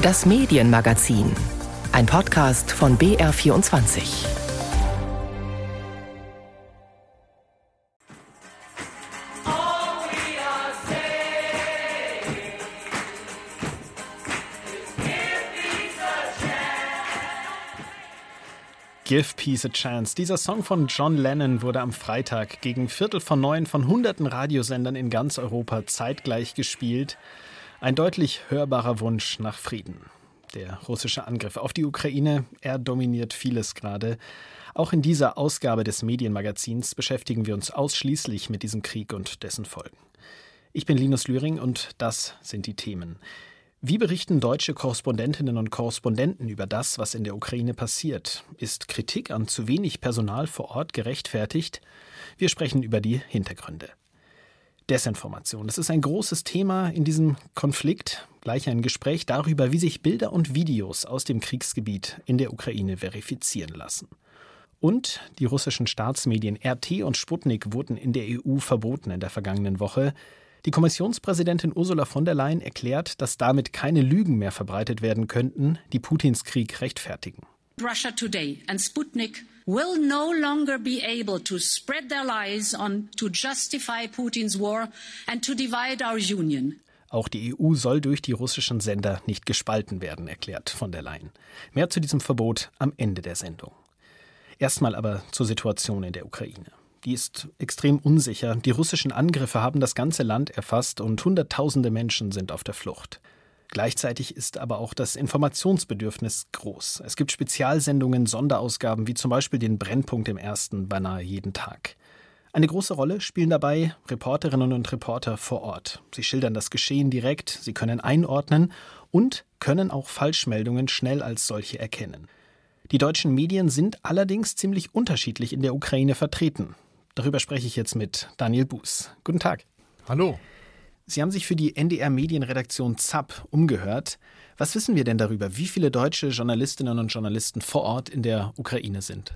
Das Medienmagazin. Ein Podcast von BR24. Give Peace a Chance. Dieser Song von John Lennon wurde am Freitag gegen Viertel von neun von hunderten Radiosendern in ganz Europa zeitgleich gespielt. Ein deutlich hörbarer Wunsch nach Frieden. Der russische Angriff auf die Ukraine, er dominiert vieles gerade. Auch in dieser Ausgabe des Medienmagazins beschäftigen wir uns ausschließlich mit diesem Krieg und dessen Folgen. Ich bin Linus Lühring und das sind die Themen. Wie berichten deutsche Korrespondentinnen und Korrespondenten über das, was in der Ukraine passiert? Ist Kritik an zu wenig Personal vor Ort gerechtfertigt? Wir sprechen über die Hintergründe. Desinformation. Das ist ein großes Thema in diesem Konflikt. Gleich ein Gespräch darüber, wie sich Bilder und Videos aus dem Kriegsgebiet in der Ukraine verifizieren lassen. Und die russischen Staatsmedien RT und Sputnik wurden in der EU verboten in der vergangenen Woche. Die Kommissionspräsidentin Ursula von der Leyen erklärt, dass damit keine Lügen mehr verbreitet werden könnten, die Putins Krieg rechtfertigen. Russia Today and Sputnik will no longer be able to spread their lies on to justify Putin's war and to divide our union. Auch die EU soll durch die russischen Sender nicht gespalten werden, erklärt von der Leyen. Mehr zu diesem Verbot am Ende der Sendung. Erstmal aber zur Situation in der Ukraine die ist extrem unsicher. Die russischen Angriffe haben das ganze Land erfasst und Hunderttausende Menschen sind auf der Flucht. Gleichzeitig ist aber auch das Informationsbedürfnis groß. Es gibt Spezialsendungen, Sonderausgaben, wie zum Beispiel den Brennpunkt im Ersten beinahe jeden Tag. Eine große Rolle spielen dabei Reporterinnen und Reporter vor Ort. Sie schildern das Geschehen direkt, sie können einordnen und können auch Falschmeldungen schnell als solche erkennen. Die deutschen Medien sind allerdings ziemlich unterschiedlich in der Ukraine vertreten. Darüber spreche ich jetzt mit Daniel Buß. Guten Tag. Hallo. Sie haben sich für die NDR Medienredaktion ZAP umgehört. Was wissen wir denn darüber, wie viele deutsche Journalistinnen und Journalisten vor Ort in der Ukraine sind?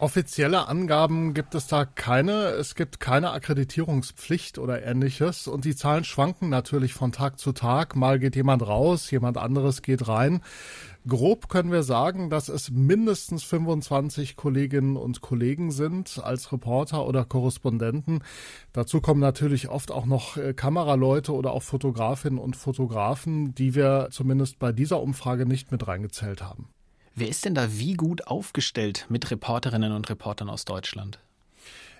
Offizielle Angaben gibt es da keine. Es gibt keine Akkreditierungspflicht oder ähnliches. Und die Zahlen schwanken natürlich von Tag zu Tag. Mal geht jemand raus, jemand anderes geht rein. Grob können wir sagen, dass es mindestens 25 Kolleginnen und Kollegen sind als Reporter oder Korrespondenten. Dazu kommen natürlich oft auch noch äh, Kameraleute oder auch Fotografinnen und Fotografen, die wir zumindest bei dieser Umfrage nicht mit reingezählt haben. Wer ist denn da wie gut aufgestellt mit Reporterinnen und Reportern aus Deutschland?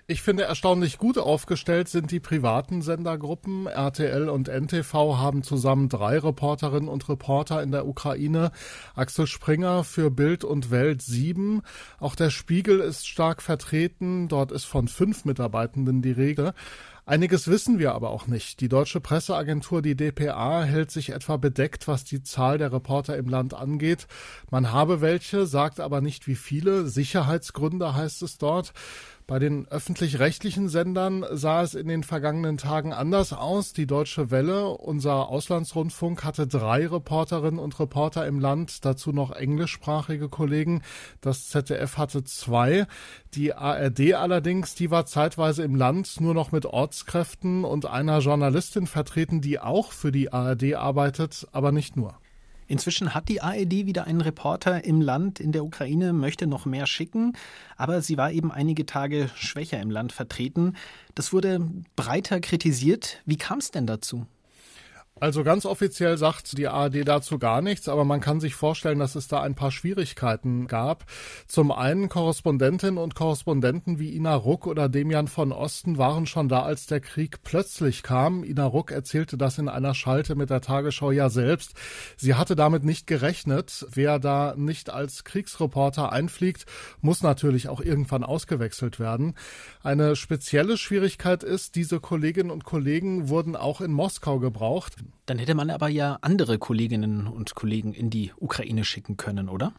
Ich finde erstaunlich gut aufgestellt sind die privaten Sendergruppen. RTL und NTV haben zusammen drei Reporterinnen und Reporter in der Ukraine. Axel Springer für Bild und Welt sieben. Auch der Spiegel ist stark vertreten. Dort ist von fünf Mitarbeitenden die Rede. Einiges wissen wir aber auch nicht. Die deutsche Presseagentur, die DPA, hält sich etwa bedeckt, was die Zahl der Reporter im Land angeht. Man habe welche, sagt aber nicht wie viele. Sicherheitsgründe heißt es dort. Bei den öffentlich-rechtlichen Sendern sah es in den vergangenen Tagen anders aus. Die Deutsche Welle, unser Auslandsrundfunk, hatte drei Reporterinnen und Reporter im Land, dazu noch englischsprachige Kollegen. Das ZDF hatte zwei. Die ARD allerdings, die war zeitweise im Land nur noch mit Ortskräften und einer Journalistin vertreten, die auch für die ARD arbeitet, aber nicht nur. Inzwischen hat die ARD wieder einen Reporter im Land in der Ukraine, möchte noch mehr schicken, aber sie war eben einige Tage schwächer im Land vertreten. Das wurde breiter kritisiert. Wie kam es denn dazu? Also ganz offiziell sagt die ARD dazu gar nichts, aber man kann sich vorstellen, dass es da ein paar Schwierigkeiten gab. Zum einen Korrespondentinnen und Korrespondenten wie Ina Ruck oder Demian von Osten waren schon da, als der Krieg plötzlich kam. Ina Ruck erzählte das in einer Schalte mit der Tagesschau ja selbst. Sie hatte damit nicht gerechnet. Wer da nicht als Kriegsreporter einfliegt, muss natürlich auch irgendwann ausgewechselt werden. Eine spezielle Schwierigkeit ist, diese Kolleginnen und Kollegen wurden auch in Moskau gebraucht. Dann hätte man aber ja andere Kolleginnen und Kollegen in die Ukraine schicken können, oder?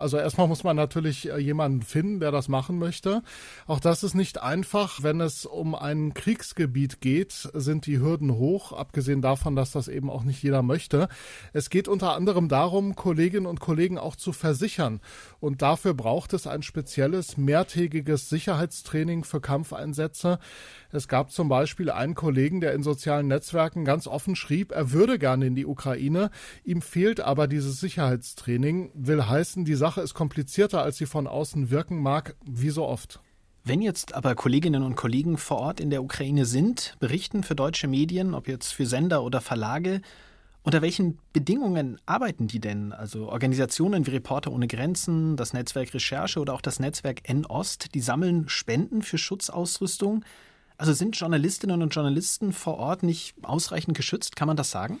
Also erstmal muss man natürlich äh, jemanden finden, der das machen möchte. Auch das ist nicht einfach. Wenn es um ein Kriegsgebiet geht, sind die Hürden hoch, abgesehen davon, dass das eben auch nicht jeder möchte. Es geht unter anderem darum, Kolleginnen und Kollegen auch zu versichern. Und dafür braucht es ein spezielles mehrtägiges Sicherheitstraining für Kampfeinsätze. Es gab zum Beispiel einen Kollegen, der in sozialen Netzwerken ganz offen schrieb, er würde gerne in die Ukraine, ihm fehlt aber dieses Sicherheitstraining, will heißen, die Sache ist komplizierter, als sie von außen wirken mag, wie so oft. Wenn jetzt aber Kolleginnen und Kollegen vor Ort in der Ukraine sind, berichten für deutsche Medien, ob jetzt für Sender oder Verlage, unter welchen Bedingungen arbeiten die denn? Also Organisationen wie Reporter ohne Grenzen, das Netzwerk Recherche oder auch das Netzwerk N-Ost, die sammeln Spenden für Schutzausrüstung. Also sind Journalistinnen und Journalisten vor Ort nicht ausreichend geschützt? Kann man das sagen?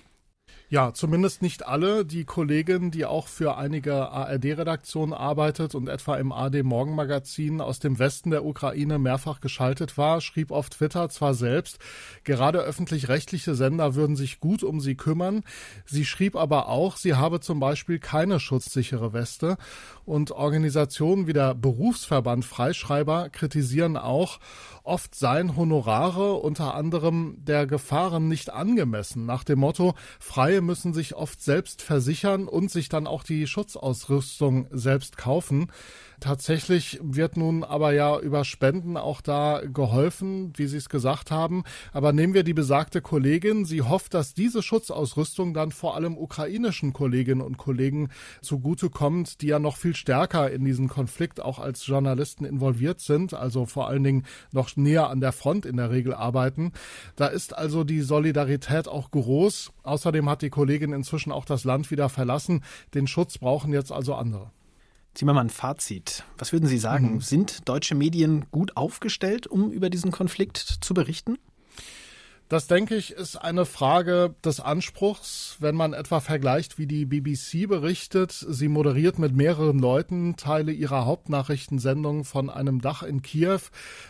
Ja, zumindest nicht alle. Die Kollegin, die auch für einige ARD-Redaktionen arbeitet und etwa im AD Morgenmagazin aus dem Westen der Ukraine mehrfach geschaltet war, schrieb auf Twitter zwar selbst, gerade öffentlich-rechtliche Sender würden sich gut um sie kümmern. Sie schrieb aber auch, sie habe zum Beispiel keine schutzsichere Weste. Und Organisationen wie der Berufsverband Freischreiber kritisieren auch, oft seien Honorare unter anderem der Gefahren nicht angemessen. Nach dem Motto, Freie müssen sich oft selbst versichern und sich dann auch die Schutzausrüstung selbst kaufen. Tatsächlich wird nun aber ja über Spenden auch da geholfen, wie Sie es gesagt haben. Aber nehmen wir die besagte Kollegin. Sie hofft, dass diese Schutzausrüstung dann vor allem ukrainischen Kolleginnen und Kollegen zugutekommt, die ja noch viel stärker in diesen Konflikt auch als Journalisten involviert sind, also vor allen Dingen noch näher an der Front in der Regel arbeiten. Da ist also die Solidarität auch groß. Außerdem hat die Kollegin inzwischen auch das Land wieder verlassen. Den Schutz brauchen jetzt also andere. Ziehen wir mal ein Fazit. Was würden Sie sagen? Mhm. Sind deutsche Medien gut aufgestellt, um über diesen Konflikt zu berichten? Das, denke ich, ist eine Frage des Anspruchs. Wenn man etwa vergleicht, wie die BBC berichtet, sie moderiert mit mehreren Leuten Teile ihrer Hauptnachrichtensendung von einem Dach in Kiew,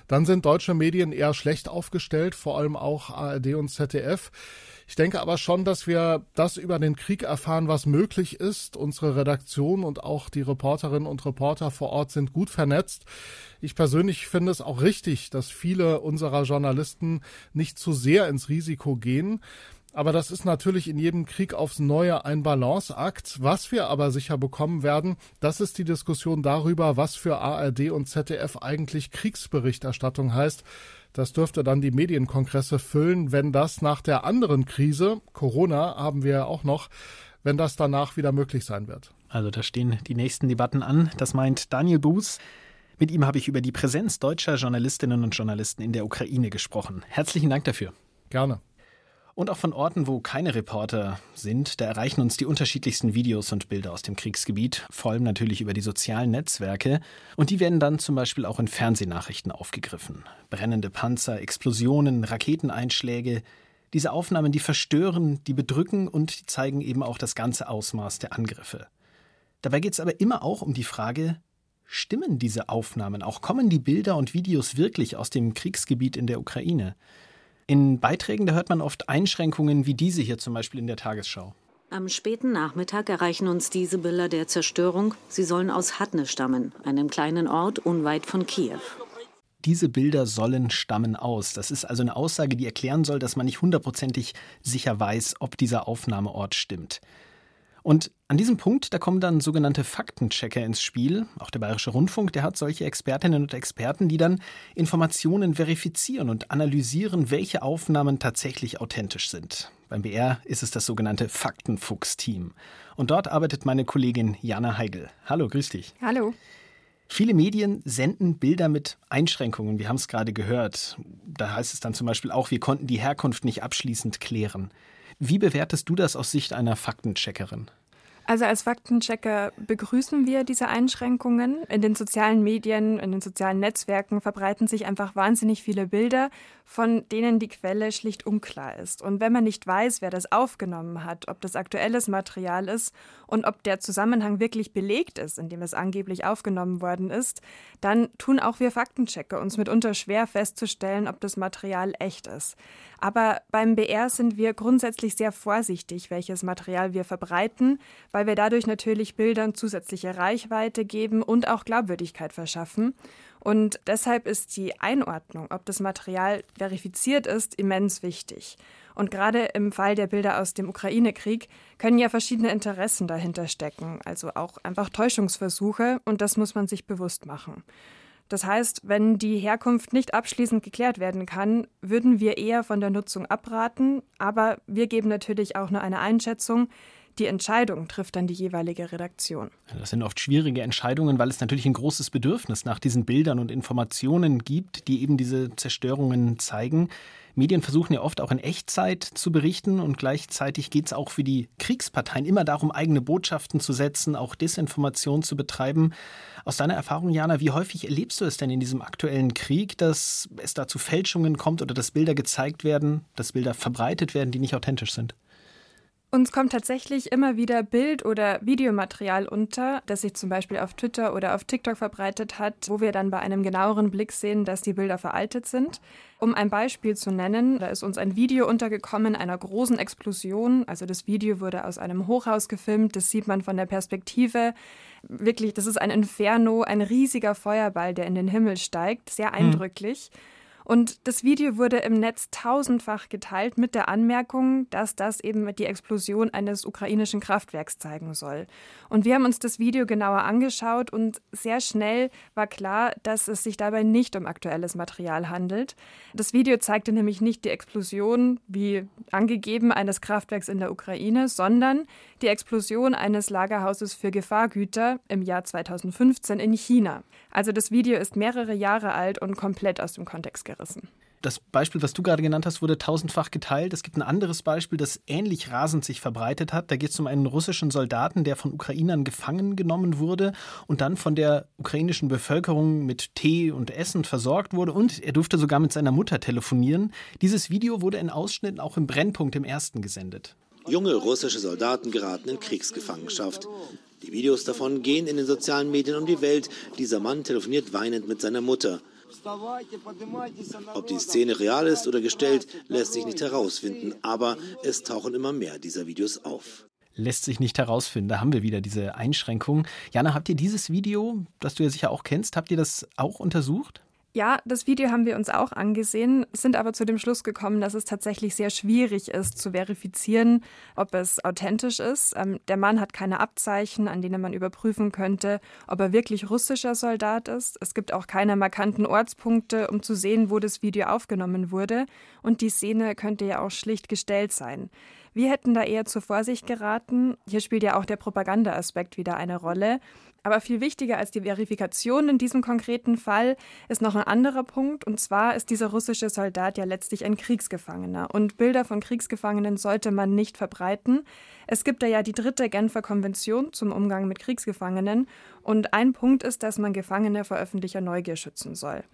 dann sind deutsche Medien eher schlecht aufgestellt, vor allem auch ARD und ZDF. Ich denke aber schon, dass wir das über den Krieg erfahren, was möglich ist. Unsere Redaktion und auch die Reporterinnen und Reporter vor Ort sind gut vernetzt. Ich persönlich finde es auch richtig, dass viele unserer Journalisten nicht zu sehr ins Risiko gehen. Aber das ist natürlich in jedem Krieg aufs Neue ein Balanceakt. Was wir aber sicher bekommen werden, das ist die Diskussion darüber, was für ARD und ZDF eigentlich Kriegsberichterstattung heißt. Das dürfte dann die Medienkongresse füllen, wenn das nach der anderen Krise, Corona haben wir ja auch noch, wenn das danach wieder möglich sein wird. Also da stehen die nächsten Debatten an. Das meint Daniel Buß. Mit ihm habe ich über die Präsenz deutscher Journalistinnen und Journalisten in der Ukraine gesprochen. Herzlichen Dank dafür. Gerne. Und auch von Orten, wo keine Reporter sind, da erreichen uns die unterschiedlichsten Videos und Bilder aus dem Kriegsgebiet, vor allem natürlich über die sozialen Netzwerke. Und die werden dann zum Beispiel auch in Fernsehnachrichten aufgegriffen. Brennende Panzer, Explosionen, Raketeneinschläge. Diese Aufnahmen, die verstören, die bedrücken und die zeigen eben auch das ganze Ausmaß der Angriffe. Dabei geht es aber immer auch um die Frage, stimmen diese Aufnahmen auch? Kommen die Bilder und Videos wirklich aus dem Kriegsgebiet in der Ukraine? In Beiträgen, da hört man oft Einschränkungen wie diese hier zum Beispiel in der Tagesschau. Am späten Nachmittag erreichen uns diese Bilder der Zerstörung. Sie sollen aus Hatne stammen, einem kleinen Ort unweit von Kiew. Diese Bilder sollen stammen aus. Das ist also eine Aussage, die erklären soll, dass man nicht hundertprozentig sicher weiß, ob dieser Aufnahmeort stimmt. Und an diesem Punkt, da kommen dann sogenannte Faktenchecker ins Spiel. Auch der Bayerische Rundfunk, der hat solche Expertinnen und Experten, die dann Informationen verifizieren und analysieren, welche Aufnahmen tatsächlich authentisch sind. Beim BR ist es das sogenannte Faktenfuchs-Team. Und dort arbeitet meine Kollegin Jana Heigl. Hallo, grüß dich. Hallo. Viele Medien senden Bilder mit Einschränkungen, wir haben es gerade gehört. Da heißt es dann zum Beispiel auch, wir konnten die Herkunft nicht abschließend klären. Wie bewertest du das aus Sicht einer Faktencheckerin? Also als Faktenchecker begrüßen wir diese Einschränkungen. In den sozialen Medien, in den sozialen Netzwerken verbreiten sich einfach wahnsinnig viele Bilder, von denen die Quelle schlicht unklar ist. Und wenn man nicht weiß, wer das aufgenommen hat, ob das aktuelles Material ist und ob der Zusammenhang wirklich belegt ist, in dem es angeblich aufgenommen worden ist, dann tun auch wir Faktenchecker uns mitunter schwer festzustellen, ob das Material echt ist. Aber beim BR sind wir grundsätzlich sehr vorsichtig, welches Material wir verbreiten, weil wir dadurch natürlich Bildern zusätzliche Reichweite geben und auch Glaubwürdigkeit verschaffen. Und deshalb ist die Einordnung, ob das Material verifiziert ist, immens wichtig. Und gerade im Fall der Bilder aus dem Ukraine-Krieg können ja verschiedene Interessen dahinter stecken, also auch einfach Täuschungsversuche, und das muss man sich bewusst machen. Das heißt, wenn die Herkunft nicht abschließend geklärt werden kann, würden wir eher von der Nutzung abraten, aber wir geben natürlich auch nur eine Einschätzung, die Entscheidung trifft dann die jeweilige Redaktion. Das sind oft schwierige Entscheidungen, weil es natürlich ein großes Bedürfnis nach diesen Bildern und Informationen gibt, die eben diese Zerstörungen zeigen. Medien versuchen ja oft auch in Echtzeit zu berichten und gleichzeitig geht es auch für die Kriegsparteien immer darum, eigene Botschaften zu setzen, auch Desinformation zu betreiben. Aus deiner Erfahrung, Jana, wie häufig erlebst du es denn in diesem aktuellen Krieg, dass es da zu Fälschungen kommt oder dass Bilder gezeigt werden, dass Bilder verbreitet werden, die nicht authentisch sind? Uns kommt tatsächlich immer wieder Bild- oder Videomaterial unter, das sich zum Beispiel auf Twitter oder auf TikTok verbreitet hat, wo wir dann bei einem genaueren Blick sehen, dass die Bilder veraltet sind. Um ein Beispiel zu nennen, da ist uns ein Video untergekommen einer großen Explosion. Also das Video wurde aus einem Hochhaus gefilmt, das sieht man von der Perspektive. Wirklich, das ist ein Inferno, ein riesiger Feuerball, der in den Himmel steigt, sehr hm. eindrücklich. Hm. Und das Video wurde im Netz tausendfach geteilt mit der Anmerkung, dass das eben die Explosion eines ukrainischen Kraftwerks zeigen soll. Und wir haben uns das Video genauer angeschaut und sehr schnell war klar, dass es sich dabei nicht um aktuelles Material handelt. Das Video zeigte nämlich nicht die Explosion, wie angegeben, eines Kraftwerks in der Ukraine, sondern die Explosion eines Lagerhauses für Gefahrgüter im Jahr 2015 in China. Also das Video ist mehrere Jahre alt und komplett aus dem Kontext gerissen. Das Beispiel, was du gerade genannt hast, wurde tausendfach geteilt. Es gibt ein anderes Beispiel, das ähnlich rasend sich verbreitet hat. Da geht es um einen russischen Soldaten, der von Ukrainern gefangen genommen wurde und dann von der ukrainischen Bevölkerung mit Tee und Essen versorgt wurde und er durfte sogar mit seiner Mutter telefonieren. Dieses Video wurde in Ausschnitten auch im Brennpunkt im ersten gesendet. Junge russische Soldaten geraten in Kriegsgefangenschaft. Die Videos davon gehen in den sozialen Medien um die Welt. Dieser Mann telefoniert weinend mit seiner Mutter. Ob die Szene real ist oder gestellt, lässt sich nicht herausfinden, aber es tauchen immer mehr dieser Videos auf lässt sich nicht herausfinden. Da haben wir wieder diese Einschränkung. Jana, habt ihr dieses Video, das du ja sicher auch kennst, habt ihr das auch untersucht? Ja, das Video haben wir uns auch angesehen, sind aber zu dem Schluss gekommen, dass es tatsächlich sehr schwierig ist zu verifizieren, ob es authentisch ist. Ähm, der Mann hat keine Abzeichen, an denen man überprüfen könnte, ob er wirklich russischer Soldat ist. Es gibt auch keine markanten Ortspunkte, um zu sehen, wo das Video aufgenommen wurde. Und die Szene könnte ja auch schlicht gestellt sein. Wir hätten da eher zur Vorsicht geraten. Hier spielt ja auch der Propaganda-Aspekt wieder eine Rolle. Aber viel wichtiger als die Verifikation in diesem konkreten Fall ist noch ein anderer Punkt. Und zwar ist dieser russische Soldat ja letztlich ein Kriegsgefangener. Und Bilder von Kriegsgefangenen sollte man nicht verbreiten. Es gibt da ja die dritte Genfer Konvention zum Umgang mit Kriegsgefangenen. Und ein Punkt ist, dass man Gefangene vor öffentlicher Neugier schützen soll.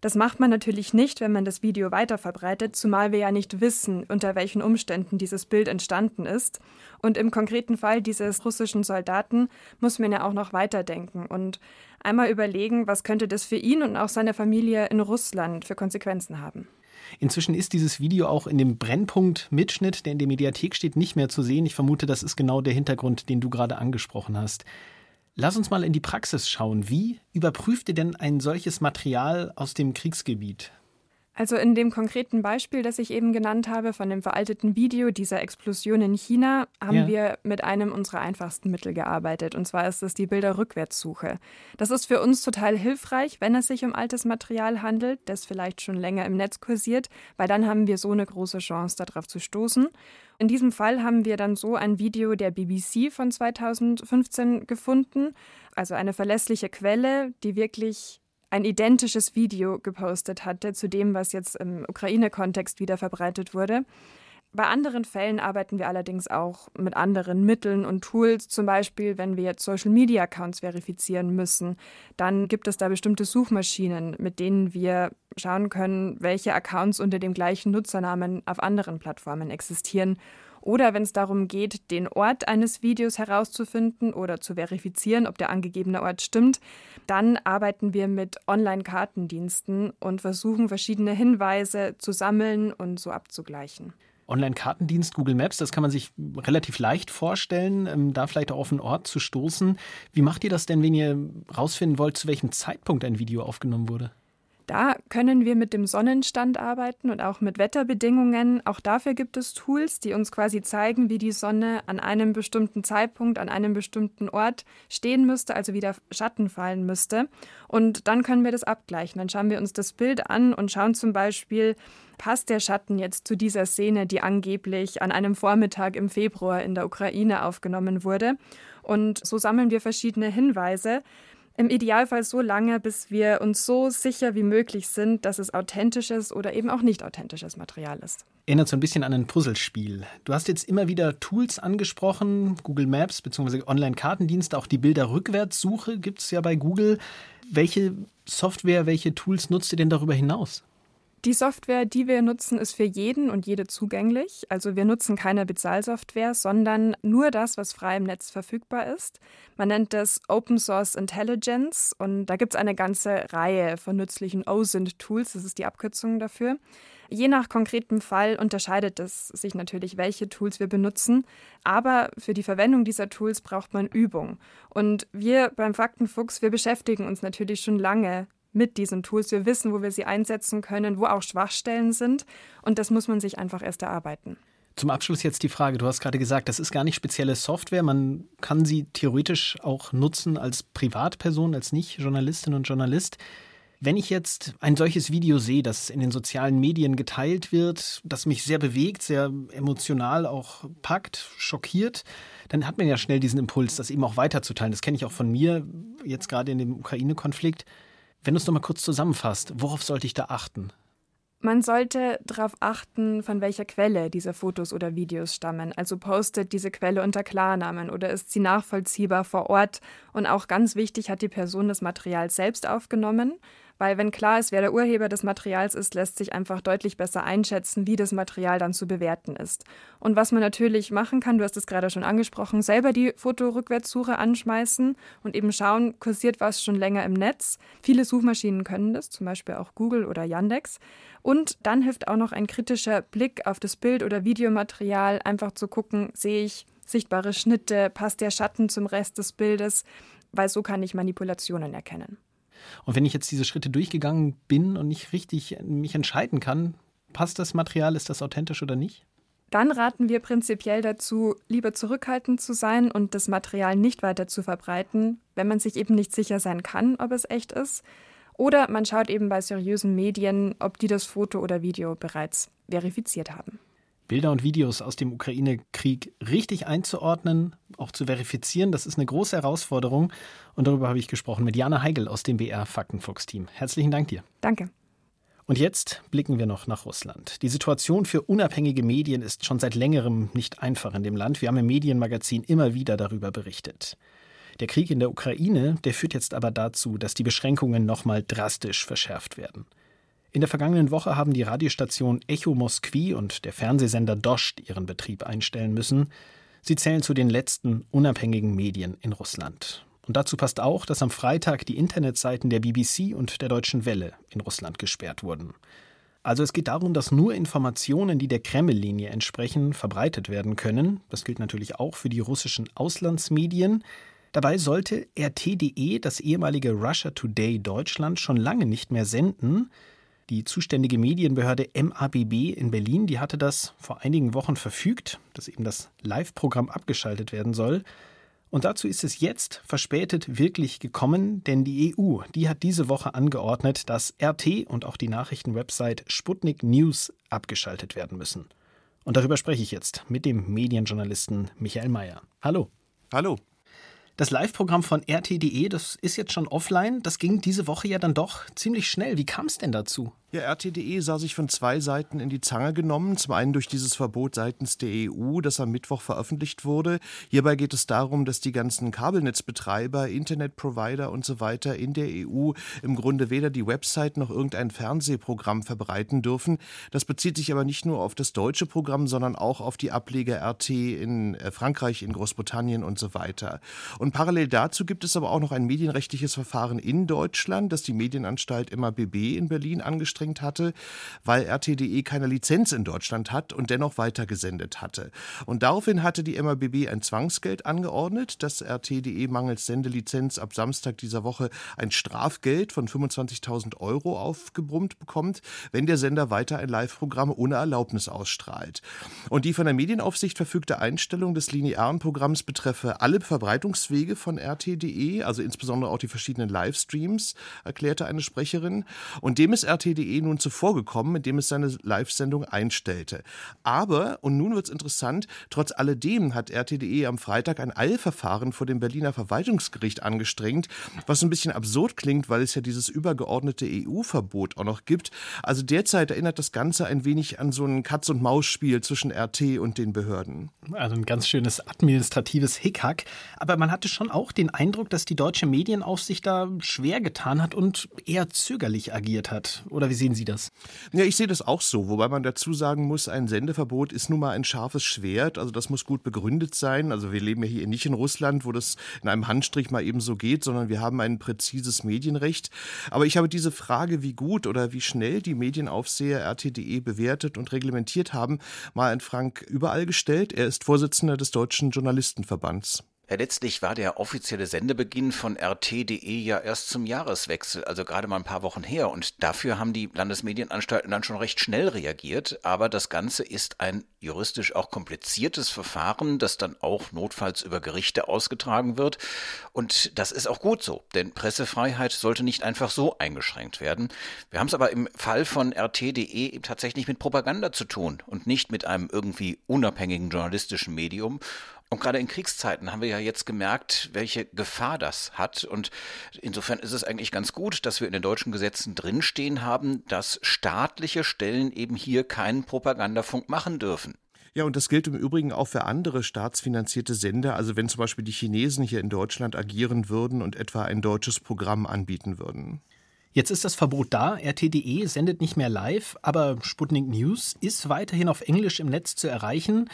Das macht man natürlich nicht, wenn man das Video weiterverbreitet, zumal wir ja nicht wissen, unter welchen Umständen dieses Bild entstanden ist. Und im konkreten Fall dieses russischen Soldaten muss man ja auch noch weiterdenken und einmal überlegen, was könnte das für ihn und auch seine Familie in Russland für Konsequenzen haben. Inzwischen ist dieses Video auch in dem Brennpunkt-Mitschnitt, der in der Mediathek steht, nicht mehr zu sehen. Ich vermute, das ist genau der Hintergrund, den du gerade angesprochen hast. Lass uns mal in die Praxis schauen. Wie überprüft ihr denn ein solches Material aus dem Kriegsgebiet? Also in dem konkreten Beispiel, das ich eben genannt habe, von dem veralteten Video dieser Explosion in China, haben ja. wir mit einem unserer einfachsten Mittel gearbeitet. Und zwar ist es die Bilderrückwärtssuche. Das ist für uns total hilfreich, wenn es sich um altes Material handelt, das vielleicht schon länger im Netz kursiert, weil dann haben wir so eine große Chance, darauf zu stoßen. In diesem Fall haben wir dann so ein Video der BBC von 2015 gefunden, also eine verlässliche Quelle, die wirklich ein identisches Video gepostet hatte zu dem, was jetzt im Ukraine-Kontext wieder verbreitet wurde. Bei anderen Fällen arbeiten wir allerdings auch mit anderen Mitteln und Tools. Zum Beispiel, wenn wir jetzt Social-Media-Accounts verifizieren müssen, dann gibt es da bestimmte Suchmaschinen, mit denen wir schauen können, welche Accounts unter dem gleichen Nutzernamen auf anderen Plattformen existieren oder wenn es darum geht, den Ort eines Videos herauszufinden oder zu verifizieren, ob der angegebene Ort stimmt, dann arbeiten wir mit Online-Kartendiensten und versuchen verschiedene Hinweise zu sammeln und so abzugleichen. Online-Kartendienst Google Maps, das kann man sich relativ leicht vorstellen, ähm, da vielleicht auch auf einen Ort zu stoßen. Wie macht ihr das denn, wenn ihr rausfinden wollt, zu welchem Zeitpunkt ein Video aufgenommen wurde? Da können wir mit dem Sonnenstand arbeiten und auch mit Wetterbedingungen. Auch dafür gibt es Tools, die uns quasi zeigen, wie die Sonne an einem bestimmten Zeitpunkt, an einem bestimmten Ort stehen müsste, also wie der Schatten fallen müsste. Und dann können wir das abgleichen. Dann schauen wir uns das Bild an und schauen zum Beispiel, passt der Schatten jetzt zu dieser Szene, die angeblich an einem Vormittag im Februar in der Ukraine aufgenommen wurde. Und so sammeln wir verschiedene Hinweise. Im Idealfall so lange, bis wir uns so sicher wie möglich sind, dass es authentisches oder eben auch nicht authentisches Material ist. Erinnert so ein bisschen an ein Puzzlespiel. Du hast jetzt immer wieder Tools angesprochen, Google Maps bzw. Online-Kartendienste, auch die Bilderrückwärtssuche gibt es ja bei Google. Welche Software, welche Tools nutzt ihr denn darüber hinaus? Die Software, die wir nutzen, ist für jeden und jede zugänglich. Also wir nutzen keine Bezahlsoftware, sondern nur das, was frei im Netz verfügbar ist. Man nennt das Open Source Intelligence und da gibt es eine ganze Reihe von nützlichen OSINT-Tools, das ist die Abkürzung dafür. Je nach konkretem Fall unterscheidet es sich natürlich, welche Tools wir benutzen. Aber für die Verwendung dieser Tools braucht man Übung. Und wir beim Faktenfuchs, wir beschäftigen uns natürlich schon lange mit diesen Tools. Wir wissen, wo wir sie einsetzen können, wo auch Schwachstellen sind. Und das muss man sich einfach erst erarbeiten. Zum Abschluss jetzt die Frage, du hast gerade gesagt, das ist gar nicht spezielle Software, man kann sie theoretisch auch nutzen als Privatperson, als Nicht-Journalistin und Journalist. Wenn ich jetzt ein solches Video sehe, das in den sozialen Medien geteilt wird, das mich sehr bewegt, sehr emotional auch packt, schockiert, dann hat man ja schnell diesen Impuls, das eben auch weiterzuteilen. Das kenne ich auch von mir, jetzt gerade in dem Ukraine-Konflikt. Wenn du es nochmal kurz zusammenfasst, worauf sollte ich da achten? Man sollte darauf achten, von welcher Quelle diese Fotos oder Videos stammen. Also postet diese Quelle unter Klarnamen oder ist sie nachvollziehbar vor Ort. Und auch ganz wichtig, hat die Person das Material selbst aufgenommen. Weil wenn klar ist, wer der Urheber des Materials ist, lässt sich einfach deutlich besser einschätzen, wie das Material dann zu bewerten ist. Und was man natürlich machen kann, du hast es gerade schon angesprochen, selber die Fotorückwärtssuche anschmeißen und eben schauen, kursiert was schon länger im Netz. Viele Suchmaschinen können das, zum Beispiel auch Google oder Yandex. Und dann hilft auch noch ein kritischer Blick auf das Bild- oder Videomaterial, einfach zu gucken, sehe ich sichtbare Schnitte, passt der Schatten zum Rest des Bildes, weil so kann ich Manipulationen erkennen. Und wenn ich jetzt diese Schritte durchgegangen bin und nicht richtig mich entscheiden kann, passt das Material, ist das authentisch oder nicht? Dann raten wir prinzipiell dazu, lieber zurückhaltend zu sein und das Material nicht weiter zu verbreiten, wenn man sich eben nicht sicher sein kann, ob es echt ist. Oder man schaut eben bei seriösen Medien, ob die das Foto oder Video bereits verifiziert haben. Bilder und Videos aus dem Ukraine-Krieg richtig einzuordnen, auch zu verifizieren, das ist eine große Herausforderung. Und darüber habe ich gesprochen mit Jana Heigel aus dem BR Faktenfuchs-Team. Herzlichen Dank dir. Danke. Und jetzt blicken wir noch nach Russland. Die Situation für unabhängige Medien ist schon seit längerem nicht einfach in dem Land. Wir haben im Medienmagazin immer wieder darüber berichtet. Der Krieg in der Ukraine, der führt jetzt aber dazu, dass die Beschränkungen nochmal drastisch verschärft werden. In der vergangenen Woche haben die Radiostation Echo Moskwi und der Fernsehsender Dost ihren Betrieb einstellen müssen. Sie zählen zu den letzten unabhängigen Medien in Russland. Und dazu passt auch, dass am Freitag die Internetseiten der BBC und der Deutschen Welle in Russland gesperrt wurden. Also es geht darum, dass nur Informationen, die der Kreml-Linie entsprechen, verbreitet werden können. Das gilt natürlich auch für die russischen Auslandsmedien. Dabei sollte RT.de, das ehemalige Russia Today Deutschland, schon lange nicht mehr senden. Die zuständige Medienbehörde MABB in Berlin, die hatte das vor einigen Wochen verfügt, dass eben das Live-Programm abgeschaltet werden soll. Und dazu ist es jetzt verspätet wirklich gekommen, denn die EU, die hat diese Woche angeordnet, dass RT und auch die Nachrichtenwebsite Sputnik News abgeschaltet werden müssen. Und darüber spreche ich jetzt mit dem Medienjournalisten Michael Mayer. Hallo. Hallo. Das Live-Programm von RT.de, das ist jetzt schon offline. Das ging diese Woche ja dann doch ziemlich schnell. Wie kam es denn dazu? Ja, RT.de sah sich von zwei Seiten in die Zange genommen. Zum einen durch dieses Verbot seitens der EU, das am Mittwoch veröffentlicht wurde. Hierbei geht es darum, dass die ganzen Kabelnetzbetreiber, Internetprovider und so weiter in der EU im Grunde weder die Website noch irgendein Fernsehprogramm verbreiten dürfen. Das bezieht sich aber nicht nur auf das deutsche Programm, sondern auch auf die Ableger RT in äh, Frankreich, in Großbritannien und so weiter. Und parallel dazu gibt es aber auch noch ein medienrechtliches Verfahren in Deutschland, das die Medienanstalt MABB in Berlin angestrebt eingeschränkt hatte, weil RTDE keine Lizenz in Deutschland hat und dennoch weitergesendet hatte. Und daraufhin hatte die MABB ein Zwangsgeld angeordnet, dass RTDE mangels Sendelizenz ab Samstag dieser Woche ein Strafgeld von 25.000 Euro aufgebrummt bekommt, wenn der Sender weiter ein Live-Programm ohne Erlaubnis ausstrahlt. Und die von der Medienaufsicht verfügte Einstellung des linearen Programms betreffe alle Verbreitungswege von RT.de, also insbesondere auch die verschiedenen Livestreams, erklärte eine Sprecherin. Und dem ist RT.de nun zuvorgekommen, indem es seine Live-Sendung einstellte. Aber, und nun wird es interessant, trotz alledem hat RT.de am Freitag ein Eilverfahren vor dem Berliner Verwaltungsgericht angestrengt, was ein bisschen absurd klingt, weil es ja dieses übergeordnete EU-Verbot auch noch gibt. Also derzeit erinnert das Ganze ein wenig an so ein Katz-und-Maus-Spiel zwischen RT und den Behörden. Also ein ganz schönes administratives Hickhack. Aber man hatte schon auch den Eindruck, dass die deutsche Medienaufsicht da schwer getan hat und eher zögerlich agiert hat. Oder wie sehen Sie das? Ja, ich sehe das auch so, wobei man dazu sagen muss, ein Sendeverbot ist nun mal ein scharfes Schwert. Also das muss gut begründet sein. Also wir leben ja hier nicht in Russland, wo das in einem Handstrich mal eben so geht, sondern wir haben ein präzises Medienrecht. Aber ich habe diese Frage, wie gut oder wie schnell die Medienaufseher RTDE bewertet und reglementiert haben, mal an Frank überall gestellt. Er ist Vorsitzender des Deutschen Journalistenverbands. Letztlich war der offizielle Sendebeginn von RT.de ja erst zum Jahreswechsel, also gerade mal ein paar Wochen her. Und dafür haben die Landesmedienanstalten dann schon recht schnell reagiert. Aber das Ganze ist ein juristisch auch kompliziertes Verfahren, das dann auch notfalls über Gerichte ausgetragen wird. Und das ist auch gut so, denn Pressefreiheit sollte nicht einfach so eingeschränkt werden. Wir haben es aber im Fall von RT.de tatsächlich mit Propaganda zu tun und nicht mit einem irgendwie unabhängigen journalistischen Medium. Und gerade in Kriegszeiten haben wir ja jetzt gemerkt, welche Gefahr das hat. Und insofern ist es eigentlich ganz gut, dass wir in den deutschen Gesetzen drinstehen haben, dass staatliche Stellen eben hier keinen Propagandafunk machen dürfen. Ja, und das gilt im Übrigen auch für andere staatsfinanzierte Sender. Also wenn zum Beispiel die Chinesen hier in Deutschland agieren würden und etwa ein deutsches Programm anbieten würden. Jetzt ist das Verbot da. RTDE sendet nicht mehr live, aber Sputnik News ist weiterhin auf Englisch im Netz zu erreichen.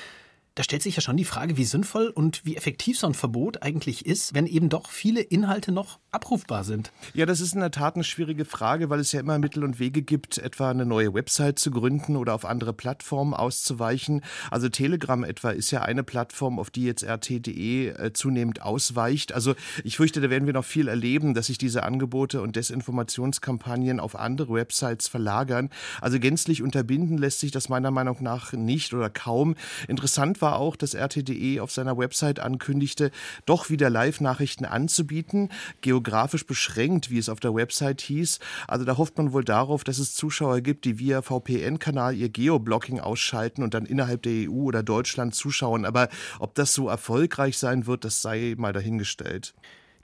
Da stellt sich ja schon die Frage, wie sinnvoll und wie effektiv so ein Verbot eigentlich ist, wenn eben doch viele Inhalte noch abrufbar sind. Ja, das ist in der Tat eine schwierige Frage, weil es ja immer Mittel und Wege gibt, etwa eine neue Website zu gründen oder auf andere Plattformen auszuweichen. Also Telegram etwa ist ja eine Plattform, auf die jetzt RT.de äh, zunehmend ausweicht. Also ich fürchte, da werden wir noch viel erleben, dass sich diese Angebote und Desinformationskampagnen auf andere Websites verlagern. Also gänzlich unterbinden lässt sich das meiner Meinung nach nicht oder kaum. Interessant war auch, dass RTDE auf seiner Website ankündigte, doch wieder Live-Nachrichten anzubieten, geografisch beschränkt, wie es auf der Website hieß. Also da hofft man wohl darauf, dass es Zuschauer gibt, die via VPN-Kanal ihr Geoblocking ausschalten und dann innerhalb der EU oder Deutschland zuschauen. Aber ob das so erfolgreich sein wird, das sei mal dahingestellt.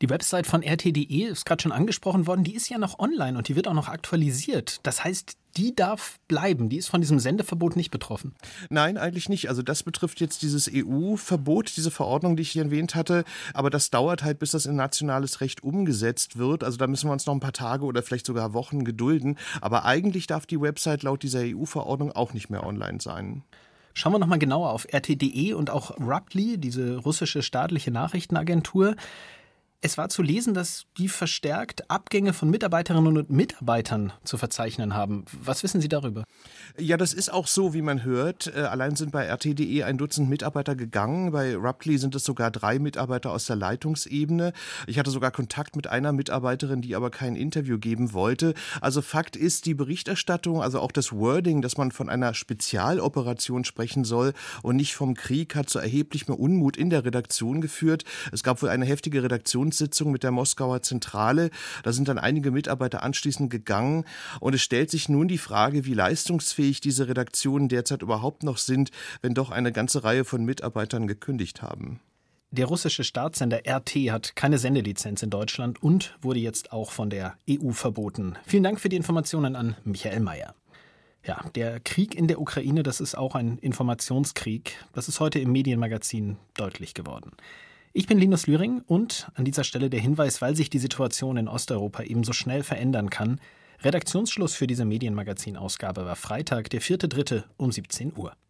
Die Website von RTDE ist gerade schon angesprochen worden, die ist ja noch online und die wird auch noch aktualisiert. Das heißt, die darf bleiben, die ist von diesem Sendeverbot nicht betroffen. Nein, eigentlich nicht. Also das betrifft jetzt dieses EU-Verbot, diese Verordnung, die ich hier erwähnt hatte. Aber das dauert halt, bis das in nationales Recht umgesetzt wird. Also da müssen wir uns noch ein paar Tage oder vielleicht sogar Wochen gedulden. Aber eigentlich darf die Website laut dieser EU-Verordnung auch nicht mehr online sein. Schauen wir nochmal genauer auf RTDE und auch Ruptly, diese russische staatliche Nachrichtenagentur. Es war zu lesen, dass die verstärkt Abgänge von Mitarbeiterinnen und Mitarbeitern zu verzeichnen haben. Was wissen Sie darüber? Ja, das ist auch so, wie man hört. Äh, allein sind bei RT.de ein Dutzend Mitarbeiter gegangen. Bei Ruptly sind es sogar drei Mitarbeiter aus der Leitungsebene. Ich hatte sogar Kontakt mit einer Mitarbeiterin, die aber kein Interview geben wollte. Also Fakt ist, die Berichterstattung, also auch das Wording, dass man von einer Spezialoperation sprechen soll und nicht vom Krieg, hat zu erheblichem Unmut in der Redaktion geführt. Es gab wohl eine heftige Redaktion Redaktionssitzung mit der Moskauer Zentrale. Da sind dann einige Mitarbeiter anschließend gegangen. Und es stellt sich nun die Frage, wie leistungsfähig diese Redaktionen derzeit überhaupt noch sind, wenn doch eine ganze Reihe von Mitarbeitern gekündigt haben. Der russische Staatssender RT hat keine Sendelizenz in Deutschland und wurde jetzt auch von der EU verboten. Vielen Dank für die Informationen an Michael Mayer. Ja, der Krieg in der Ukraine, das ist auch ein Informationskrieg. Das ist heute im Medienmagazin deutlich geworden. Ich bin Linus Lühring und an dieser Stelle der Hinweis, weil sich die Situation in Osteuropa eben so schnell verändern kann. Redaktionsschluss für diese Medienmagazin-Ausgabe war Freitag, der 4.3. um 17 Uhr.